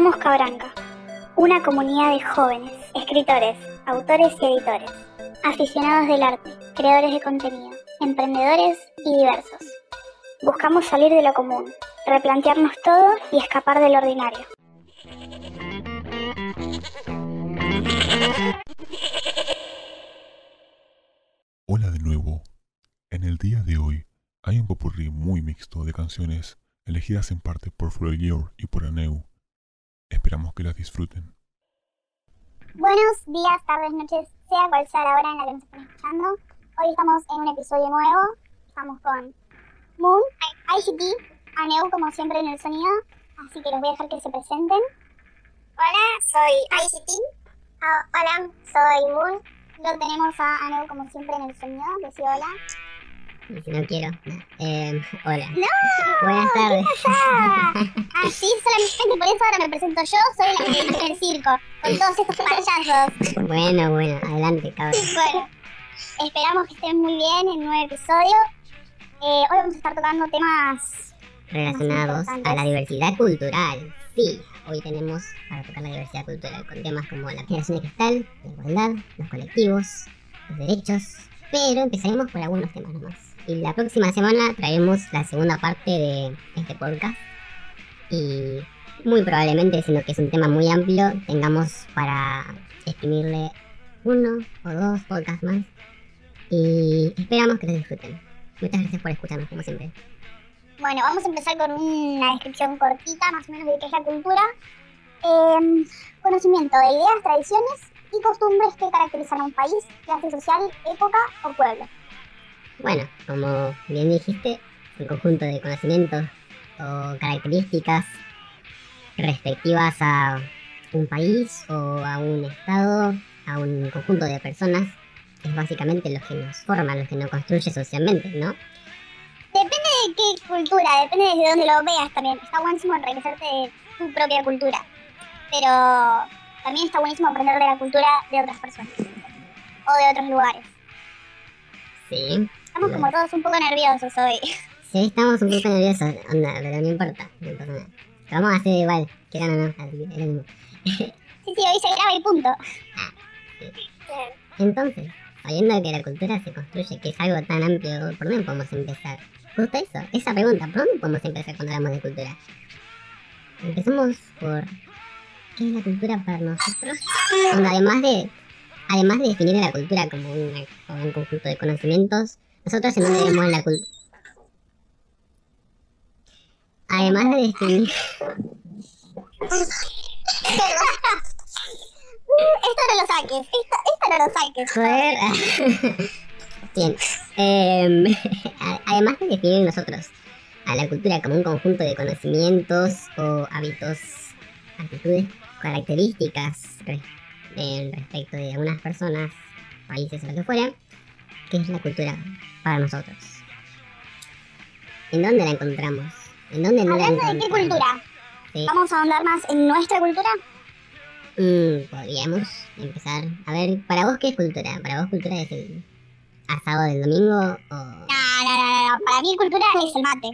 Somos Cabranca, una comunidad de jóvenes, escritores, autores y editores, aficionados del arte, creadores de contenido, emprendedores y diversos. Buscamos salir de lo común, replantearnos todo y escapar del ordinario. Hola de nuevo. En el día de hoy hay un popurrí muy mixto de canciones elegidas en parte por Florior y por Aneu. Esperamos que las disfruten. Buenos días, tardes, noches, sea cual sea la hora en la que nos estén escuchando. Hoy estamos en un episodio nuevo. Estamos con Moon, ICT, Aneu como siempre en el sonido. Así que los voy a dejar que se presenten. Hola, soy ICT. Ah, hola, soy Moon. Lo tenemos a Aneu como siempre en el sonido. Decí hola. Si no quiero. Eh, hola. ¡No! Buenas tardes. Así solamente por eso ahora me presento yo. Soy la que dirige el circo. Con todos estos payasos. Bueno, bueno, adelante, cabrón. Bueno, esperamos que estén muy bien en un nuevo episodio. Eh, hoy vamos a estar tocando temas Relacionados a la diversidad cultural. Sí, hoy tenemos para tocar la diversidad cultural con temas como la generación de cristal, la igualdad, los colectivos, los derechos. Pero empezaremos por algunos temas nomás. Y la próxima semana traeremos la segunda parte de este podcast. Y muy probablemente, siendo que es un tema muy amplio, tengamos para exprimirle uno o dos podcasts más. Y esperamos que lo disfruten. Muchas gracias por escucharnos, como siempre. Bueno, vamos a empezar con una descripción cortita, más o menos, de qué es la cultura. Eh, conocimiento de ideas, tradiciones y costumbres que caracterizan a un país, clase social, época o pueblo. Bueno, como bien dijiste, un conjunto de conocimientos o características respectivas a un país o a un estado, a un conjunto de personas, es básicamente lo que nos forma, lo que nos construye socialmente, ¿no? Depende de qué cultura, depende de dónde lo veas también. Está buenísimo enriquecerte de tu propia cultura. Pero también está buenísimo aprender de la cultura de otras personas. O de otros lugares. Sí. Estamos como todos un poco nerviosos hoy. Sí, estamos un poco nerviosos, onda, pero no importa, no importa nada. Lo vamos a hacer igual, quieran o no, así que es lo mismo. Sí, sí, hoy se graba y punto. Entonces, sabiendo que la cultura se construye, que es algo tan amplio, ¿por dónde podemos empezar? Justo eso, esa pregunta, ¿por dónde podemos empezar cuando hablamos de cultura? Empezamos por ¿qué es la cultura para nosotros? Onda, además de además de definir a la cultura como, una- como un conjunto de conocimientos, nosotros en dónde vemos la cultura. Además de definir Esto no lo saques, esto, esto no lo saques. Joder. Bien. A- además de definir nosotros a la cultura como un conjunto de conocimientos o hábitos, actitudes, características en respecto de algunas personas, países o lo que fuera, ¿qué es la cultura para nosotros? ¿En dónde la encontramos? ¿En dónde no la Hablando de encontramos? qué cultura, Sí. vamos a ahondar más en nuestra cultura. Mm, podríamos empezar. A ver, ¿para vos qué es cultura? ¿Para vos cultura es el asado del domingo o...? No, no, no, no, para mí cultura es el mate.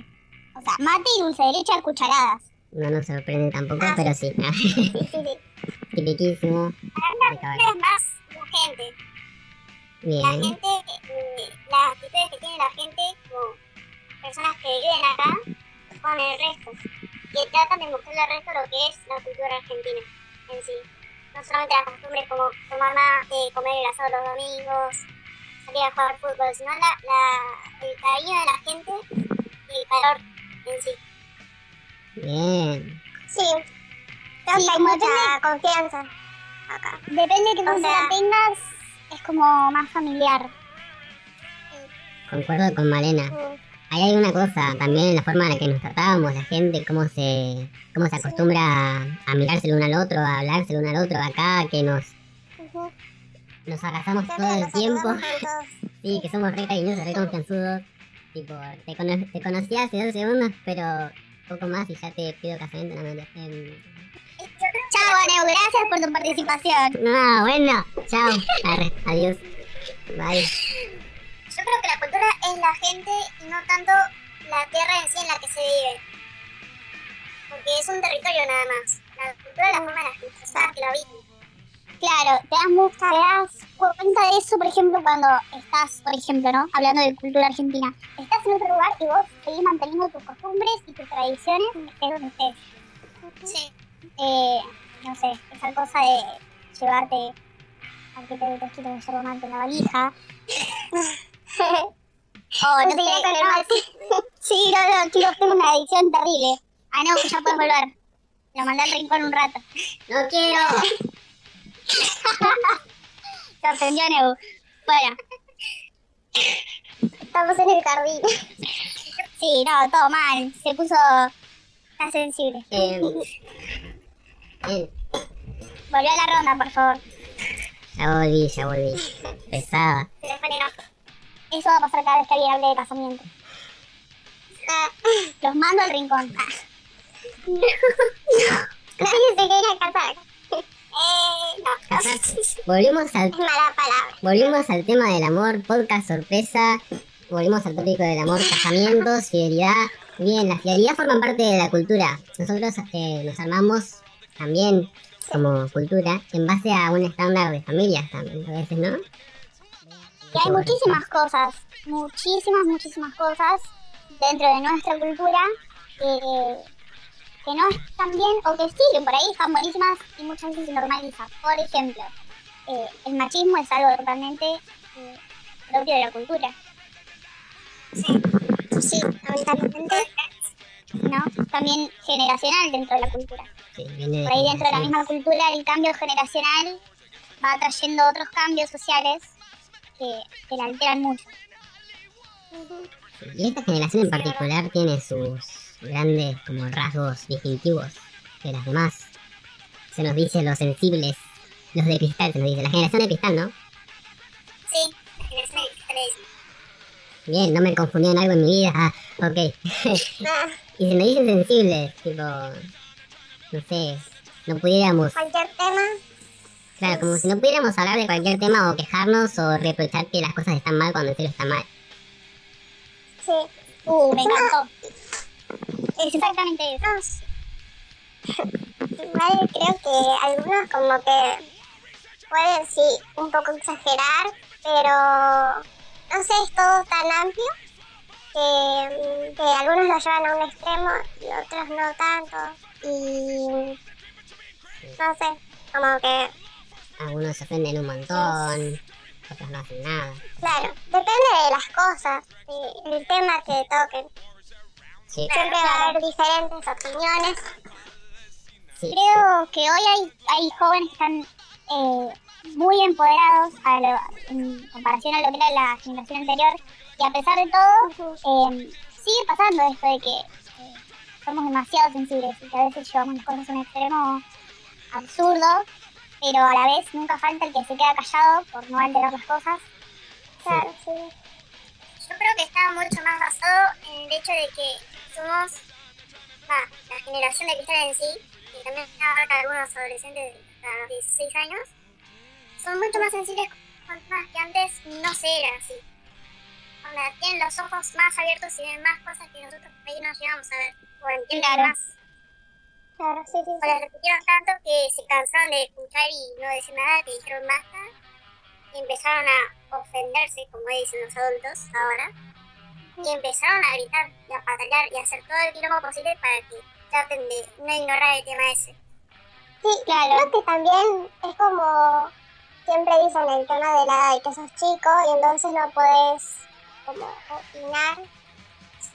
O sea, mate y dulce de leche a cucharadas. No nos sorprende tampoco, Ah, pero sí. Sí, sí, sí. Tipiquísimo. De caballo. Es más la gente. La gente, eh, las actitudes que tiene la gente como personas que viven acá con el resto. Que tratan de mostrarle al resto lo que es la cultura argentina en sí. No solamente las costumbres como tomar mate, comer el asado los domingos, salir a jugar fútbol, sino la, la, el cariño de la gente y el calor en sí. Bien. Sí. Creo que hay mucha confianza acá. Depende de qué cultura tengas, es como más familiar. Concuerdo con Malena. Ahí hay una cosa también en la forma en la que nos tratábamos, la gente, cómo se, cómo se acostumbra a, a mirarse el uno al otro, a hablarse el uno al otro, acá que nos, nos abrazamos todo el tiempo. Sí, que somos re cariñosos, re confianzudos. Tipo, te, cono- te conocí hace dos segundos, pero poco más y ya te pido casamiento. No, no, em, Chao, Aneu, gracias por tu participación. no, bueno, chao. Arre, adiós. Bye. Yo creo que la cultura es la gente y no tanto la tierra en sí en la que se vive. Porque es un territorio nada más. La cultura la forman las personas que lo habitan. Claro, te das, mu- te das cuenta de eso, por ejemplo, cuando estás, por ejemplo, ¿no? Hablando de cultura argentina. Estás en otro lugar y vos seguís manteniendo tus costumbres y tus tradiciones, estés donde estés. Sí. Eh, no sé, esa cosa de llevarte al que te des kilos de yerba mate en la valija. o no Sí, sé, con el mate. Sí, no, no, chicos, tengo una adicción terrible. Ah, no, que ya puedes volver. Lo mandé al rincón un rato. ¡No quiero! Se ofendió Neu. Bueno, Estamos en el jardín. sí, no, todo mal. Se puso... Está sensible. Eh, Volvió a la ronda, por favor. ya volví, ya volví. Pesada. No. Eso va a pasar cada vez que alguien hable de casamiento. Ah, Los mando al rincón. Ah, Nadie se quiere casar. Eh, no. Casarse. Volvimos al, Es mala palabra. volvimos al tema del amor, podcast sorpresa. Volvimos al tópico del amor, casamientos, fidelidad. Bien, la fidelidad forma parte de la cultura. Nosotros eh, nos armamos también como cultura en base a un estándar de familias también, a veces, ¿no? Y hay muchísimas cosas, muchísimas, muchísimas cosas dentro de nuestra cultura que, que no están bien o que sí, que por ahí están buenísimas y muchas veces se normaliza. Por ejemplo, eh, el machismo es algo totalmente eh, propio de la cultura, Sí, lamentablemente. ¿No? También generacional dentro de la cultura. Sí, viene Por ahí dentro de la misma cultura el cambio generacional va trayendo otros cambios sociales que, que la alteran mucho. Y esta generación en particular tiene sus grandes como rasgos distintivos de las demás. Se nos dice los sensibles, los de cristal, se nos dice. La generación de cristal, ¿no? Sí, la generación de cristales. Bien, no me confundí en algo en mi vida. Ah, ok. Ah, y se nos dicen sensibles, tipo... No sé, no pudiéramos... cualquier tema. Claro, como si no pudiéramos hablar de cualquier tema o quejarnos o reprochar que las cosas están mal cuando en serio están mal. Sí. Uh, me encantó. Es exactamente eso. No sé. Igual creo que algunos como que pueden sí un poco exagerar, pero no sé, es todo tan amplio que, que algunos lo llevan a un extremo y otros no tanto. Y no sé, como que, Algunos se ofenden un montón, otros no hacen nada. claro, depende de las cosas, de- del tema que toquen. Sí, Siempre va a haber diferentes opiniones. sí. Creo que hoy hay, hay jóvenes que están eh, muy empoderados a lo- en comparación a lo que era la generación anterior. Y a pesar de todo, eh, sigue pasando esto de que eh, somos demasiado sensibles y que a veces llevamos las cosas a un extremo absurdo, pero a la vez nunca falta el que se queda callado por no alterar las cosas. Claro, sí. Yo creo que está mucho más basado en el hecho de que somos, va, la generación de cristal en sí, y también abarca algunos adolescentes de los 16 años, son mucho más sensibles con temas que antes no se era así. Onda, tienen los ojos más abiertos y ven más cosas que nosotros por ahí no llegamos a ver, o entienden Claro. más. Claro, sí, sí, O les repitieron tanto que se cansaron de escuchar y no decir nada, que dijeron basta, y empezaron a ofenderse, como dicen los adultos ahora, y empezaron a gritar y a patalear y a hacer todo el quilombo posible para que traten de no ignorar el tema ese. Sí, Claro. creo que también es como siempre dicen el tema de la edad y que sos chico y entonces no puedes como opinar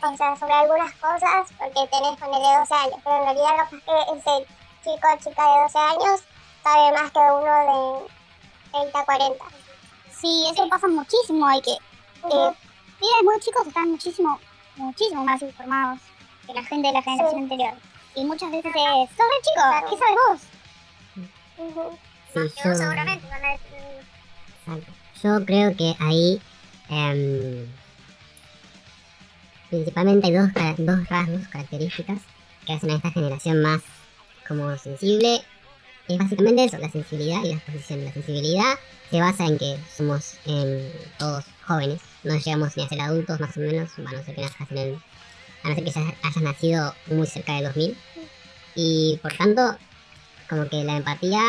o sea, sobre algunas cosas porque tenés ponerle 12 años, pero en realidad capaz que ese chico o chica de 12 años sabe más que uno de 30, 40. Sí, eso pasa muchísimo. Hay que. Eh, pibes muy chicos están muchísimo, muchísimo más informados que la gente de la generación anterior. Y muchas veces es, sos re chico, Claro. ¿qué sabes vos? Sí, yo, seguramente van a decir, exacto. yo creo que ahí em, principalmente hay dos, dos rasgos, características que hacen a esta generación más como sensible. Es básicamente eso, la sensibilidad y la exposición. La sensibilidad se basa en que somos em, todos jóvenes, no llegamos ni a ser adultos más o menos, a no ser que nazcas en el- a no ser que ya hayas nacido muy cerca del 2000. Y por tanto, como que la empatía,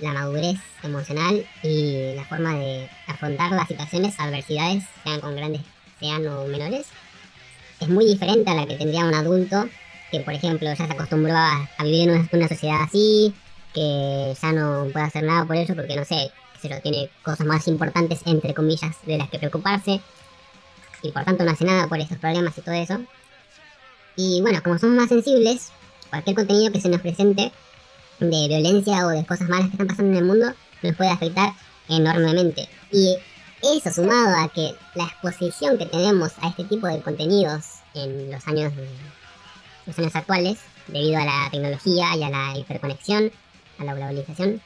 la madurez emocional y la forma de afrontar las situaciones, adversidades, sean con grandes, sean o menores, es muy diferente a la que tendría un adulto que, por ejemplo, ya se acostumbró a, vivir en una, sociedad así, que ya no puede hacer nada por eso porque, no sé, se lo tiene cosas más importantes, entre comillas, de las que preocuparse, y por tanto no hace nada por estos problemas y todo eso. Y bueno, como somos más sensibles, cualquier contenido que se nos presente de violencia o de cosas malas que están pasando en el mundo nos puede afectar enormemente. Y eso sumado a que la exposición que tenemos a este tipo de contenidos en los años, los años actuales, debido a la tecnología y a la hiperconexión, a la globalización,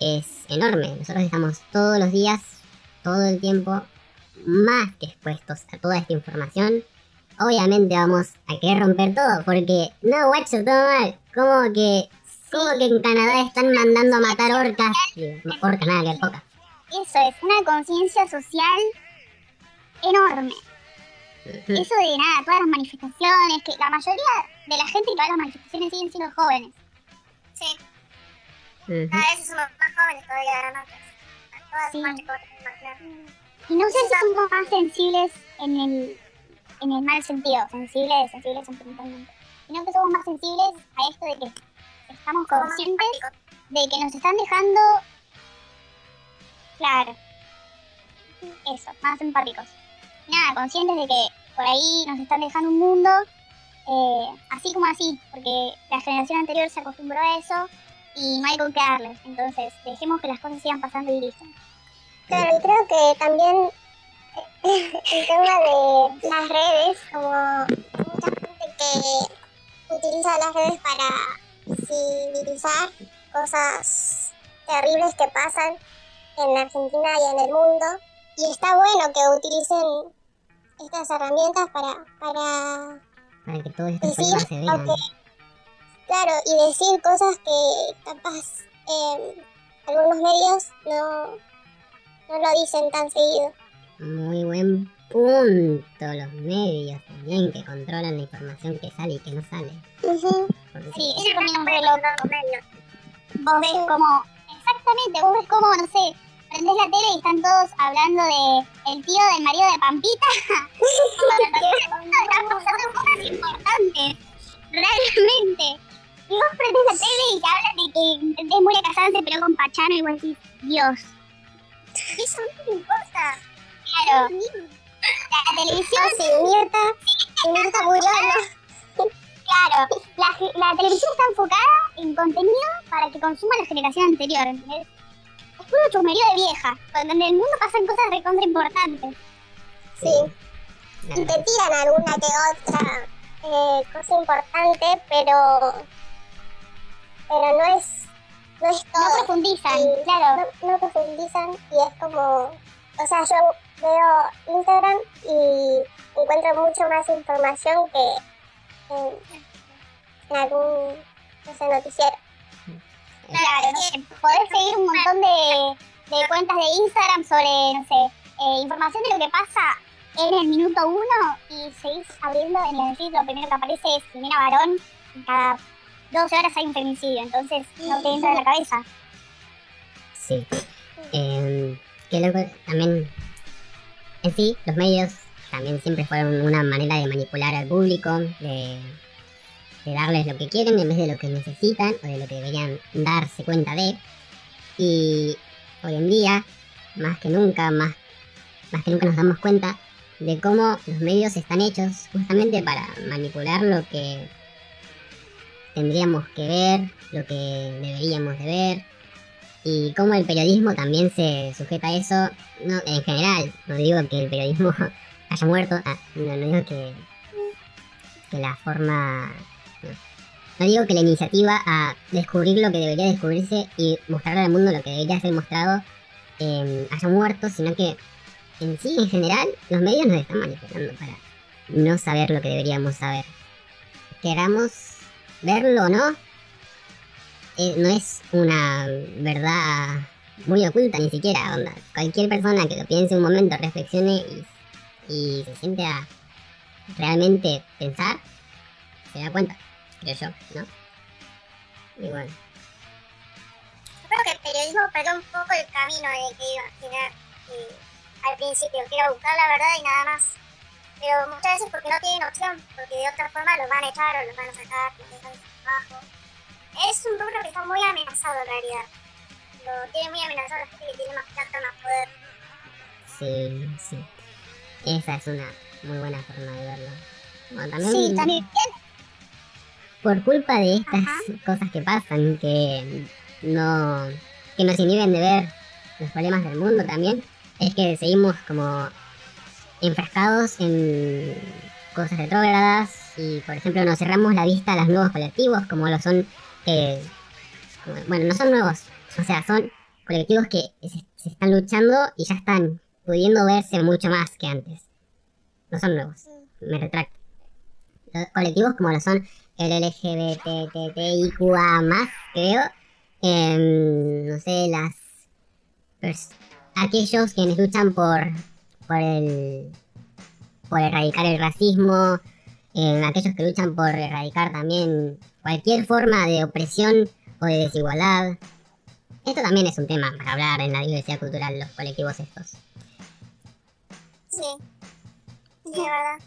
es enorme. Nosotros estamos todos los días, todo el tiempo, más que expuestos a toda esta información. Obviamente vamos a querer romper todo, porque no, guacho, todo mal. Como que como que en Canadá están mandando a matar orcas. Orcas, nada que poca. Eso es una conciencia social enorme. Eso de nada, todas las manifestaciones, que la mayoría de la gente que va a las manifestaciones siguen siendo jóvenes. Sí. Cada vez somos más jóvenes todavía, ¿no? Todas sí. Y no sé si somos más sensibles en el, en el mal sentido, sensibles, sensibles sentimentalmente, sino que somos más sensibles a esto de que estamos conscientes de que nos están dejando, claro, eso, más empáticos. Nada, conscientes de que por ahí nos están dejando un mundo eh, así como así, porque la generación anterior se acostumbró a eso y no hay con qué darles. Entonces, dejemos que las cosas sigan pasando y listo. Claro, y creo que también el tema de las redes, como mucha gente que utiliza las redes para visibilizar cosas terribles que pasan en Argentina y en el mundo. Y está bueno que utilicen estas herramientas para, para, que todo esto se vea. Claro, y decir cosas que capaz eh, algunos medios no, no lo dicen tan seguido. Muy buen punto. Los medios también que controlan la información que sale y que no sale. Sí, eso también es un reloj los medios. Vos ves como, exactamente, vos ves como, no sé, prendés la tele y están todos hablando de el tío del marido de Pampita. están pasando cosas importantes, realmente. Y vos prendés la tele y te hablan de que intentés muy casada se peleó con Pachano y vos decís, Dios. Eso no me importa. Claro. La televisión se Mirta, Mirta murió, Claro, la, la, televisión está enfocada en contenido para que consuma la generación anterior, ¿entendés? Es puro chumerío de vieja, donde en el mundo pasan cosas recontra importantes. Sí. Y te tiran alguna que otra eh, cosa importante, pero. Pero no es. No es todo. No profundizan, claro. No, no profundizan y es como. O sea, yo veo Instagram y encuentro mucho más información que en, algún no sé, noticiero. Claro, podés seguir un montón de, de cuentas de Instagram sobre, no sé, eh, información de lo que pasa en el minuto uno y seguís abriendo en el feed, lo primero que aparece es Jimena Varón, y cada 12 horas hay un femicidio, entonces no te entra en la cabeza. Sí. Eh, que luego también en sí, los medios también siempre fueron una manera de manipular al público, de, darles lo que quieren en vez de lo que necesitan o de lo que deberían darse cuenta de. Y hoy en día, más que nunca, más, más que nunca nos damos cuenta de cómo los medios están hechos justamente para manipular lo que tendríamos que ver, lo que deberíamos de ver, y cómo el periodismo también se sujeta a eso, no, en general, no digo que el periodismo haya muerto, ah, no, digo que, que la forma... No. digo que la iniciativa a descubrir lo que debería descubrirse y mostrarle al mundo lo que debería ser mostrado eh, haya muerto, sino que en sí, en general, los medios nos están manipulando para no saber lo que deberíamos saber. Queramos verlo o no, eh, no es una verdad muy oculta ni siquiera, onda. Cualquier persona que lo piense un momento, reflexione y, se siente a realmente pensar, se da cuenta, creo yo, ¿no? Y bueno. que el periodismo perdió un poco el camino de que iba a tener al principio, que era buscar la verdad y nada más. Pero muchas veces porque no tienen opción, porque de otra forma los van a echar o los van a sacar, los dejan trabajo. Es un rubro que está muy amenazado en realidad. Lo tiene muy amenazado la gente que tiene más plata, más poder. Sí, sí. Esa es una muy buena forma de verlo. Bueno, también, Sí, también. por culpa de estas Ajá. cosas que pasan, que no que nos inhiben de ver los problemas del mundo también, es que seguimos como enfrascados en cosas retrógradas y, por ejemplo, nos cerramos la vista a los nuevos colectivos, como lo son, eh, bueno, no son nuevos, o sea, son colectivos que se, están luchando y ya están pudiendo verse mucho más que antes. No son nuevos, me retracto. Los colectivos como lo son el LGBTTIQA más, creo. em, no sé, las... aquellos quienes luchan por, por el... por erradicar el racismo. em, aquellos que luchan por erradicar también cualquier forma de opresión o de desigualdad. Esto también es un tema para hablar en la diversidad cultural, los colectivos estos. Sí. Sí, de verdad.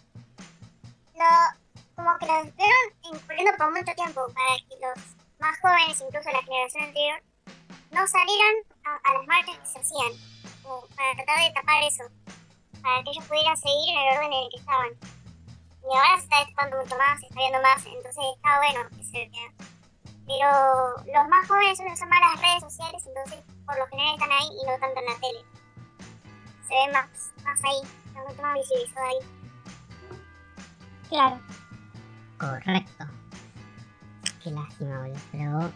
Lo, como que lo estuvieron incurriendo por mucho tiempo para que los más jóvenes, incluso la generación anterior, no salieran a, a las marchas que se hacían. Como para tratar de tapar eso. Para que ellos pudieran seguir en el orden en el que estaban. Y ahora se está destapando mucho más, se está viendo más, entonces está bueno que se vea. Pero los más jóvenes suelen usar más las redes sociales, entonces por lo general están ahí y no tanto en la tele. Se ve más, más ahí, está mucho más visibilizado ahí. Claro. Correcto. Qué lástima, boludo. Pero.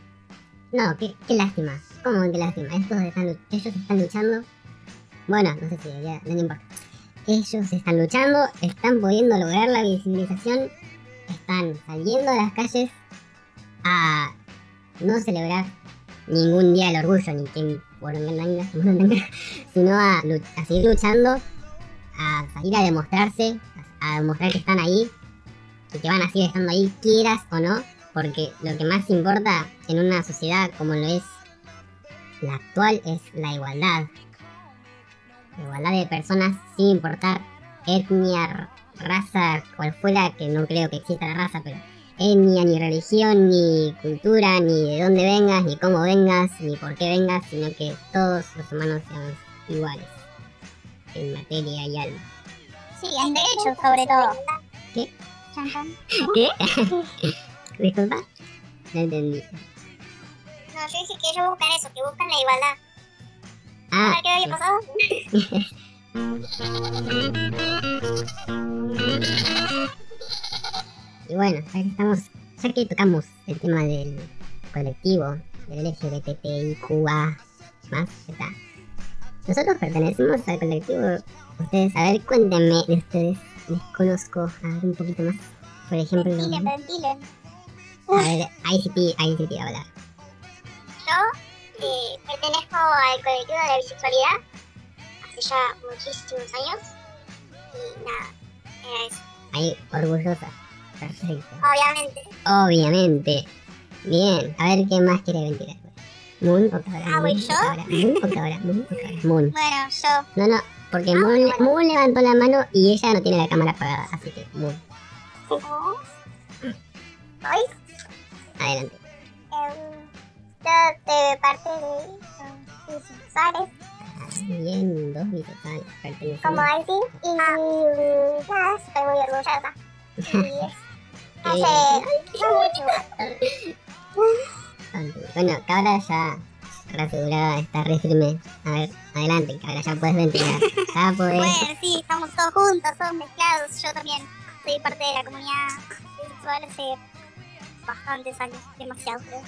No, qué, qué lástima. ¿Cómo qué lástima? Estos están, ellos están luchando. Bueno, no sé si ya, no importa. Ellos están luchando, están pudiendo lograr la visibilización, están saliendo a las calles a no celebrar ningún día del orgullo, ni por sino a, a seguir luchando, a salir a demostrarse, a demostrar que están ahí y que van a seguir estando ahí, quieras o no, porque lo que más importa en una sociedad como lo es la actual es la igualdad. Igualdad de personas sin importar etnia, raza, cual fuera, que no creo que exista la raza, pero etnia, ni religión, ni cultura, ni de dónde vengas, ni cómo vengas, ni por qué vengas, sino que todos los humanos seamos iguales en materia y alma. Sí, en derechos sobre todo. ¿Qué? ¿Qué? Disculpa, no entendí. No, yo dije que ellos buscan eso, que buscan la igualdad. Ah, ¿Sabes qué había pasado? y bueno, ya que estamos, ya que tocamos el tema del colectivo, del LGBTIQA más, está. Nosotros pertenecemos al colectivo. Ustedes, a ver, cuéntenme de ustedes. Les conozco, a ver un poquito más. Por ejemplo, Ventilen, ventilen. a ver, ICT, ICT, a hablar. Yo eh, pertenezco al colectivo de la bisexualidad hace ya muchísimos años. Y nada, era eso. Ahí, orgullosa. Perfecto. Obviamente. Obviamente. Bien, a ver qué más quiere ventilar. Moon o Cabra. Ah, ¿voy Moon yo? Moon o Cabra, Moon o Cabra. Moon. Bueno, yo. No, no, porque Moon, le- Moon levantó la mano y ella no tiene la cámara apagada, así que Moon, Hoy, adelante. De parte de bisexuales, Bien, dos bisexuales pertenecen. como Aiti, y nada, estoy muy orgullosa. Y mucho. Ok, Bueno, Cabra ya reasegurada, está re firme. A ver, adelante, Cabra, ya puedes ventilar. Ya podés. Bueno, sí, estamos todos juntos, todos mezclados. Yo también soy parte de la comunidad bisexual hace bastantes años, demasiado creo.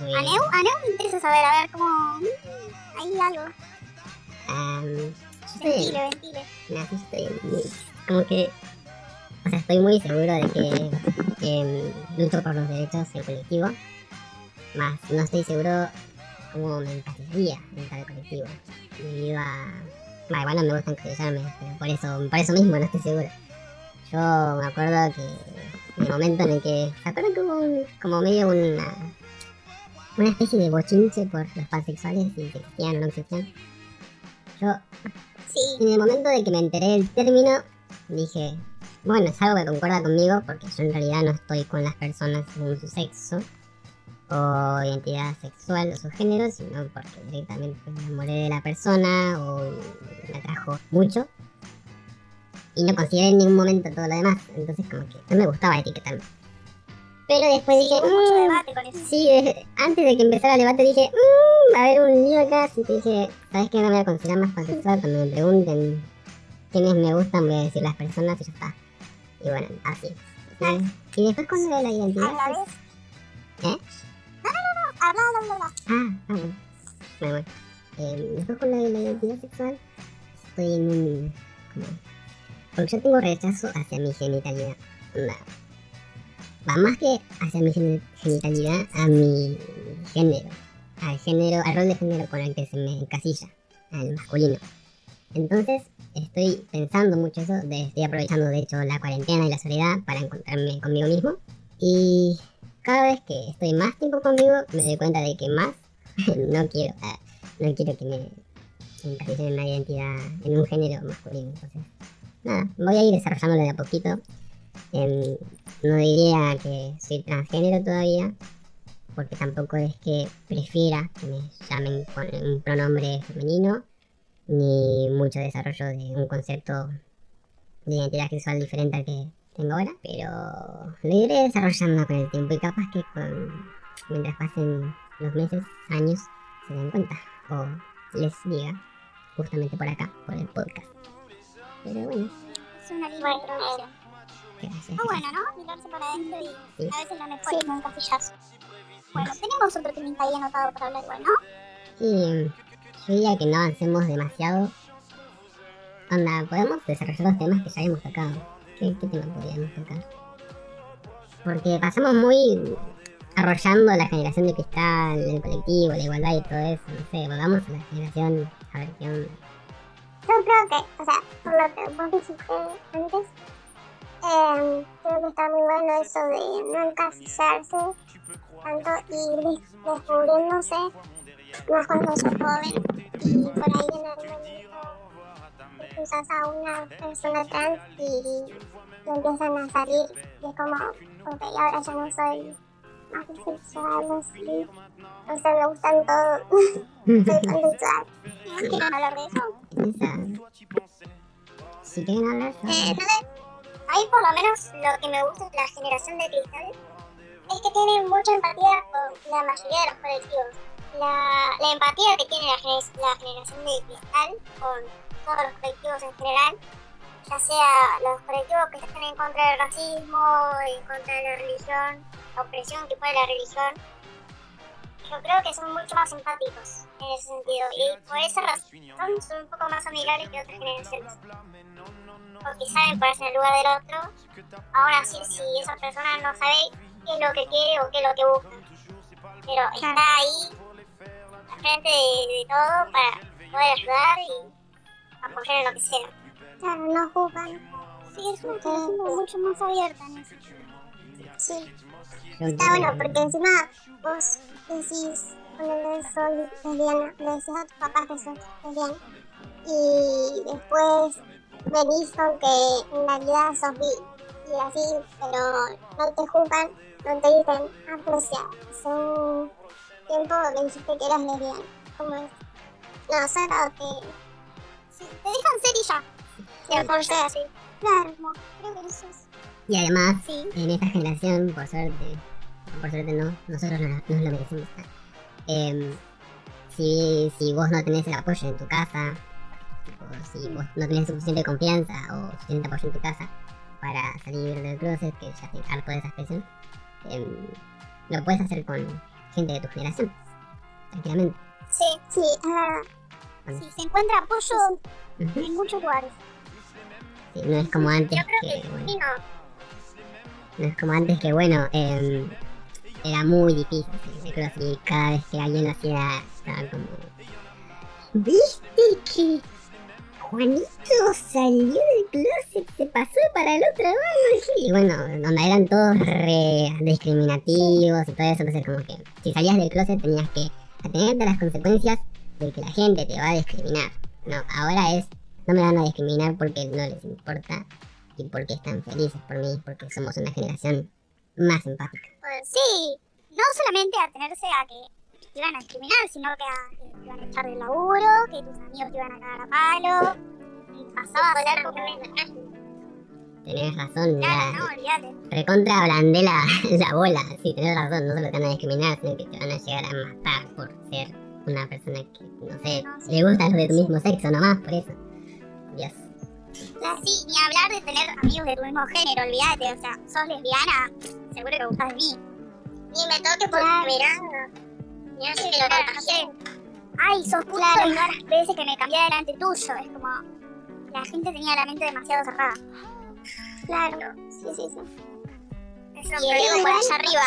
A. Neu, a Neu me interesa saber, a ver cómo... mm, Hay algo. Estoy- Ventile, ventile. Yo estoy muy- como que o sea estoy muy seguro de que em, lucho por los derechos del colectivo más no estoy seguro cómo me encajaría en tal colectivo debido a bueno, igual no me gusta encasillarme pero por eso por eso mismo no estoy seguro yo me acuerdo que en el momento en el que se acuerdan que hubo un- como medio una una especie de bochinche por los pansexuales y si existían o no existían. Yo, Sí, en el momento de que me enteré del término, dije, bueno, es algo que concuerda conmigo porque yo en realidad no estoy con las personas según su sexo o identidad sexual o su género, sino porque directamente me enamoré de la persona o me atrajo mucho. Y no consideré en ningún momento todo lo demás, entonces como que no me gustaba etiquetarme. Pero después dije, hubo mucho "Mm, debate con eso. Sí, antes de que empezara el debate dije, mmm, va a haber un lío acá, así que dije, ¿sabes qué? No me voy a considerar más pansexual cuando me pregunten quiénes me gustan, voy a decir las personas y ya está. Y bueno, así. Y, y después con lo de la identidad... ¿A la sex- vez? ¿Eh? Habla, habla, habla. Ah, ah, bueno. Bueno, bueno. Eh, después con lo de la identidad sexual, estoy en un... como... Porque yo tengo rechazo hacia mi genitalidad. Va más que hacia mi geni- genitalidad, a mi género. Al género, al rol de género con el que se me encasilla. Al masculino. Entonces, estoy pensando mucho eso. de- estoy aprovechando, de hecho, la cuarentena y la soledad para encontrarme conmigo mismo. Y cada vez que estoy más tiempo conmigo, me doy cuenta de que más no quiero, ah, no quiero que me encasillen en una identidad, en un género masculino. Entonces, nada, voy a ir desarrollándolo de a poquito. No diría que soy transgénero todavía, porque tampoco es que prefiera que me llamen con un pronombre femenino, ni mucho desarrollo de un concepto de identidad sexual diferente al que tengo ahora, pero lo iré desarrollando con el tiempo y capaz que con, mientras pasen los meses, años, se den cuenta o les diga justamente por acá, por el podcast. Pero bueno, Es una linda. Está bueno, ¿no? Mirarse para adentro y Sí. a veces lo mejor es no encasillarse. Bueno, tenemos otro temita ahí anotado para hablar igual, ¿no? Sí, yo diría que no avancemos demasiado. Onda, podemos desarrollar los temas que ya hemos tocado. ¿Qué, qué tema podríamos tocar? Porque pasamos muy arrollando la generación de cristal, el colectivo, la igualdad y todo eso. No sé, volvamos a la generación. A ver qué onda. Yo creo que, o sea, por lo que vos dijiste antes, eh, creo que está muy bueno eso de no encasillarse tanto y descubriéndose más cuando sos joven y por ahí en algún momento usas a una persona trans y, y empiezan a salir y es como, ok, ahora ya no soy más bisexual, así, o sea, me gustan todos, soy pansexual. ¿Quieren hablar de eso? Si quieren hablar, Eh, no sé, a mí por lo menos lo que me gusta de la generación de cristal es que tiene mucha empatía con la mayoría de los colectivos. La, empatía que tiene la, la generación de cristal con todos los colectivos en general, ya sea los colectivos que están en contra del racismo, en contra de la religión, la opresión que pone la religión, yo creo que son mucho más empáticos en ese sentido y por esa razón son un poco más amigables que otras generaciones porque saben ponerse en el lugar del otro. Ahora sí, si esa persona no sabe qué es lo que quiere o qué es lo que busca. Pero está ahí, al frente de, de todo, para poder ayudar y apoyar en lo que sea. Claro, no juzgan. Sí, es una generación mucho más abierta en eso. Sí, está bueno, porque encima vos decís, ponele, soy lesbiana, le decís a tus papás que sos lesbiana. Y después venís con que en realidad sos bi y así, pero no te juzgan, no te dicen, ah, pero hace un tiempo me dijiste que eras lesbiana. ¿Cómo es? No, solo que... Sí, te dejan ser y ya. Y mejor sea así. Claro, creo que eso es... Y además, Sí. en esta generación, por suerte, por suerte no, nosotros no, nos lo merecemos. Em, si, si vos no tenés el apoyo en tu casa, o si vos no tenés suficiente confianza o suficiente apoyo en tu casa para salir del closet, que ya estoy harto de esa expresión, em, lo puedes hacer con gente de tu generación, tranquilamente. Sí, sí, es verdad. Bueno, Sí, se encuentra apoyo en muchos lugares. sí, no es como antes Yo creo que, que bueno, sí, no. No es como antes que, bueno, em, era muy difícil closet y cada vez que alguien lo hacía, estaba como... ¿Viste que Juanito salió del closet se pasó para el otro bando. Y bueno, donde eran todos re discriminativos y todo eso. Entonces, como que si salías del closet tenías que atenerte a las consecuencias de que la gente te va a discriminar. No, ahora es, no me van a discriminar porque no les importa y porque están felices por mí, porque somos una generación más empática. Pues sí, no solamente atenerse a que te iban a discriminar, sino que, a, que te iban a echar del laburo, que tus amigos te iban a cagar a palo, y pasaba a Tenés razón, Claro, la no, olvídate. recontra blandé la, la bola. Sí, tenés razón, no solo te van a discriminar, sino que te van a llegar a matar por ser una persona que, no sé, No, sí. le gusta los de tu mismo sexo nomás, por eso. Dios. O sea, sí, ni hablar de tener amigos de tu mismo género, olvídate. O sea, sos lesbiana, seguro que gustás de mí. Ni me toque por mirando. Que lo Claro, no sé. Ay, sos y todas las veces que me cambié delante tuyo. Es como. La gente tenía la mente demasiado cerrada. Claro, sí, sí, sí. Es un problema por allá arriba.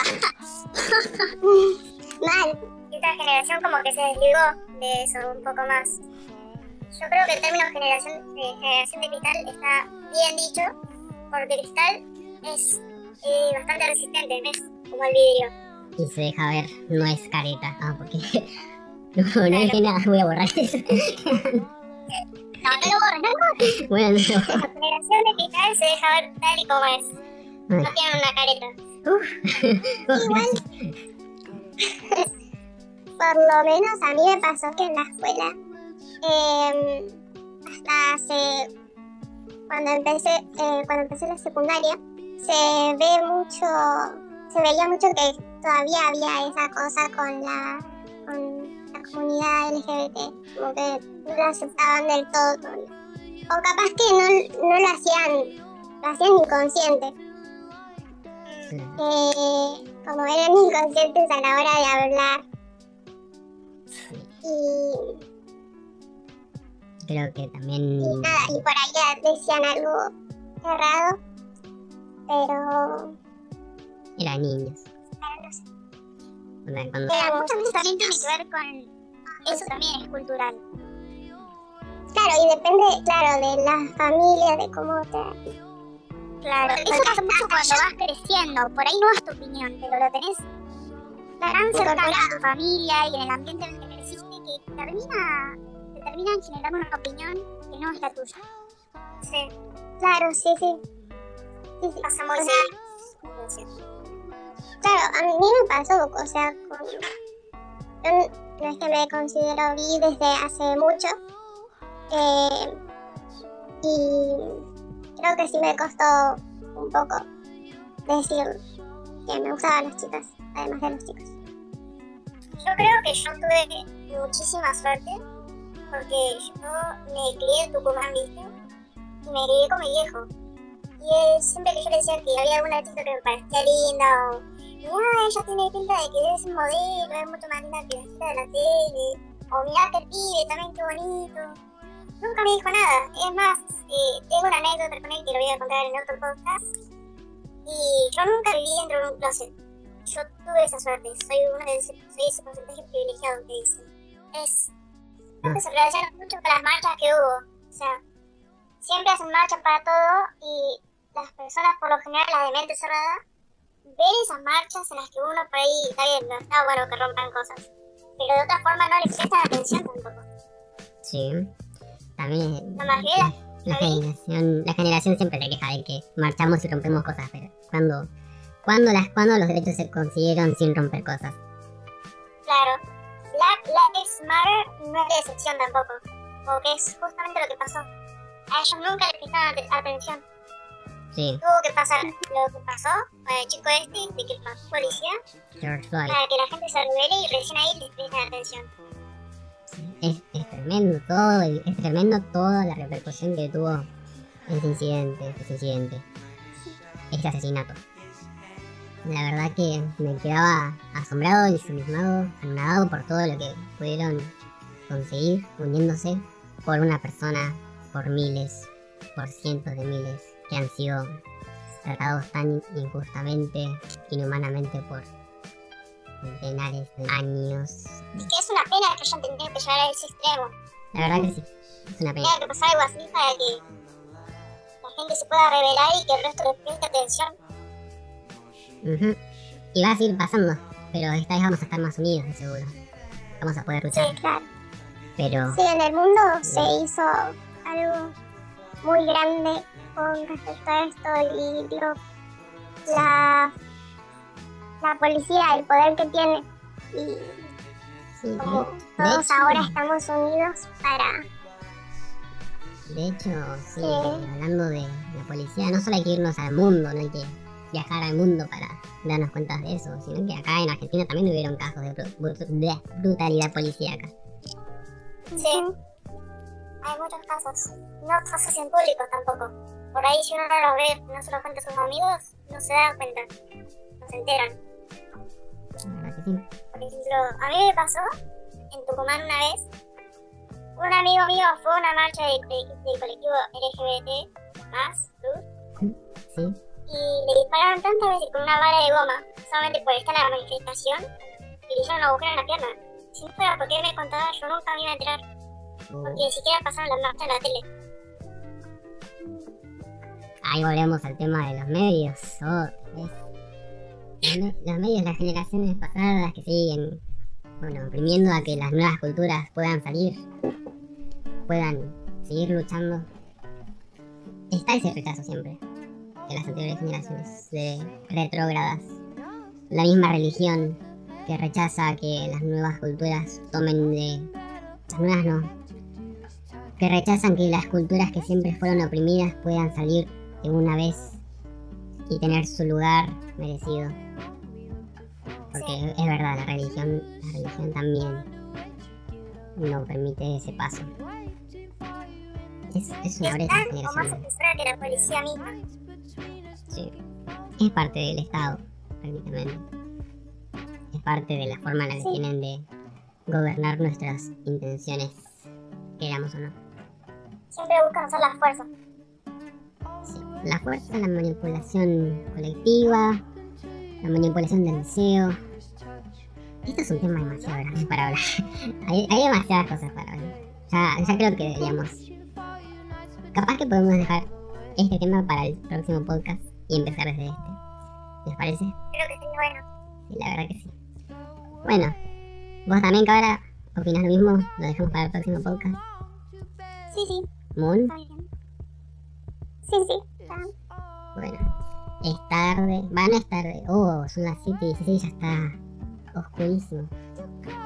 Mal. Y esta generación como que se desligó de eso un poco más. Yo creo que el término generación, de generación de cristal está bien dicho, porque cristal es eh, bastante resistente, no es como el vidrio. Y se deja ver, no es careta. Ah, porque. No, no dije nada, voy a borrar eso. No, no lo borres, no lo borres. bueno, no. La generación de cristal se deja ver tal y como es. No Ay, tienen una careta. uf, gracias. Por lo menos a mí me pasó que en la escuela, eh, hasta hace, cuando empecé, eh, cuando empecé la secundaria, se ve mucho, se veía mucho que todavía había esa cosa con la, con la comunidad LGBT, como que no lo aceptaban del todo. O capaz que no, no lo hacían, lo hacían inconsciente. Eh, como eran inconscientes a la hora de hablar. Y, Creo que también. y nada, y por ahí decían algo errado. Pero, Pero sé. O sea, cuando- Eran Muchas veces también tiene que ver con. Eso también es cultural. Claro, y depende, claro, de la familia, de cómo te... Claro, eso pasa mucho cuando vas creciendo. Por ahí no es tu opinión, pero lo tenés tan cercano a tu familia y en el ambiente en el que creciste que termina, te terminan generando una opinión que no es la tuya. Sí. Claro, sí, sí. Sí, sí. Pasa muy o sea, yo no es que me considero bi desde hace mucho. eh, y creo que sí me costó un poco decir que me gustaban las chicas, además de los chicos. Yo creo que yo tuve muchísima suerte porque yo me crié en Tucumán, ¿viste? Y me crié con mi viejo. Y él, siempre que yo le decía que había alguna chica que me parecía linda o mira, ella tiene pinta de que debe ser modelo, es mucho más linda que la de la tele, o mira que pibe también qué bonito. Nunca me dijo nada. Es más, eh, tengo una anécdota con él que lo voy a contar en otro podcast. Y yo nunca viví dentro de un closet. Yo tuve esa suerte, soy uno de ese, soy ese porcentaje privilegiado que dice. Es. Que se relaciona mucho con las marchas que hubo. O sea, siempre hacen marchas para todo y las personas, por lo general, las de mente cerrada, ven esas marchas en las que uno por ahí, está bien, no está bueno que rompan cosas, pero de otra forma no le prestan atención tampoco. Sí. También. La mayoría, La generación, la generación siempre se queja de que marchamos y rompemos cosas, pero ¿cuándo, cuándo, las, cuándo los derechos se consiguieron sin romper cosas? claro, Black Lives Matter no es de excepción tampoco, porque es justamente lo que pasó. A ellos nunca les prestaron ate- atención. Sí, Tuvo que pasar lo que pasó con el chico este, de que pasó policía, George Floyd. para que la gente se revele y recién ahí les prestan atención. Es, es tremendo todo, es tremendo toda la repercusión que tuvo ese incidente, ese incidente, ese asesinato. La verdad que me quedaba asombrado, ensimismado, anonadado por todo lo que pudieron conseguir uniéndose por una persona, por miles, por cientos de miles que han sido tratados tan injustamente, inhumanamente por centenares de años. Y que es una pena que hayan tenido que llegar a ese extremo. La verdad que sí, es una pena. Tenía que pasar algo así para que gente se pueda revelar y que el resto le preste atención. Y va a seguir pasando, pero esta vez vamos a estar más unidos, de seguro. Vamos a poder luchar. Sí, claro. Pero Sí, en el mundo se hizo algo muy grande con respecto a esto y digo, la, la policía, el poder que tiene y sí, como de todos ahora estamos unidos para... de hecho, sí, hablando de la policía, no solo hay que irnos al mundo, no hay que viajar al mundo para darnos cuenta de eso, sino que acá en Argentina también hubieron casos de de brutalidad policíaca. Sí. Hay muchos casos. No casos en público tampoco. Por ahí si uno no los ve, no se los cuenta a sus amigos, no se dan cuenta. No se enteran. Por ejemplo, a mí me pasó en Tucumán una vez. Un amigo mío fue a una marcha de- de- del colectivo LGBT, más, plus, Sí, y le dispararon tantas veces con una bala de goma, solamente por estar en la manifestación, y le hicieron un agujero en la pierna. Si no fuera porque él me contaba, yo nunca me iba a enterar, Uh, porque ni siquiera pasaron la marcha en la tele. Ahí volvemos al tema de los medios. Oh, los medios, las generaciones pasadas que siguen, bueno, oprimiendo a que las nuevas culturas puedan salir, puedan seguir luchando. Está ese rechazo siempre de las anteriores generaciones de retrógradas. La misma religión que rechaza que las nuevas culturas tomen de... Las nuevas no. Que rechazan que las culturas que siempre fueron oprimidas puedan salir una vez y tener su lugar merecido. Porque es verdad, la religión, la religión también no permite ese paso. Es, es una brecha generacional. que la policía misma. Sí. Es parte del Estado, prácticamente. Es parte de la forma en la que Sí. tienen de gobernar nuestras intenciones, queramos o no. Siempre buscan usar la fuerza. Sí. La fuerza, la manipulación colectiva, la manipulación del deseo. Esto es un tema demasiado grande para hablar. hay, hay demasiadas cosas para hablar. Ya, ya creo que deberíamos. Capaz que podemos dejar este tema para el próximo podcast y empezar desde este. ¿Les parece? Creo que sería bueno. Sí, la verdad que sí. Bueno, vos también, cabra, opinas lo mismo, lo dejamos para el próximo podcast. Sí, sí, Moon. Sí, sí, bueno, es tarde, va, no es tarde, oh, son las 7 y 16, ya está oscurísimo.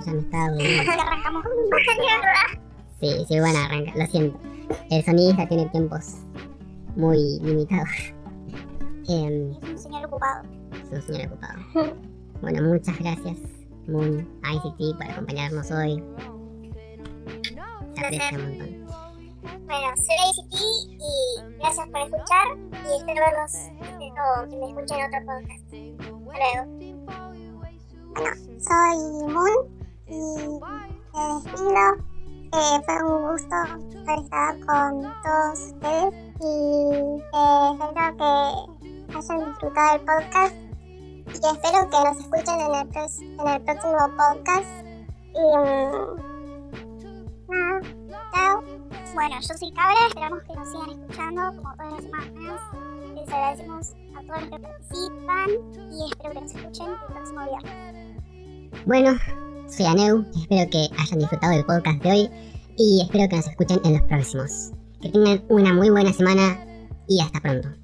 Ya me está durmiendo. Sí, sí, bueno, arranca, lo siento. El sonidista tiene tiempos muy limitados. Em, Es un señor ocupado. es un señor ocupado. Bueno, muchas gracias, Moon ICT, por acompañarnos hoy. Se aprecia un montón. Bueno, soy ACT y gracias por escuchar y espero verlos, espero que me escuchen en otro podcast. Hasta luego. Soy Moon y me despido. Eh, fue un gusto haber estado con todos ustedes y eh, espero que hayan disfrutado el podcast y espero que nos escuchen en el, próximo podcast. Y mm, nada, chao. Bueno, yo soy Cabra, esperamos que nos sigan escuchando como todas las semanas. Les agradecemos a todos los que participan y espero que nos escuchen el próximo viernes. Bueno, soy Aneu, espero que hayan disfrutado del podcast de hoy y espero que nos escuchen en los próximos. Que tengan una muy buena semana y hasta pronto.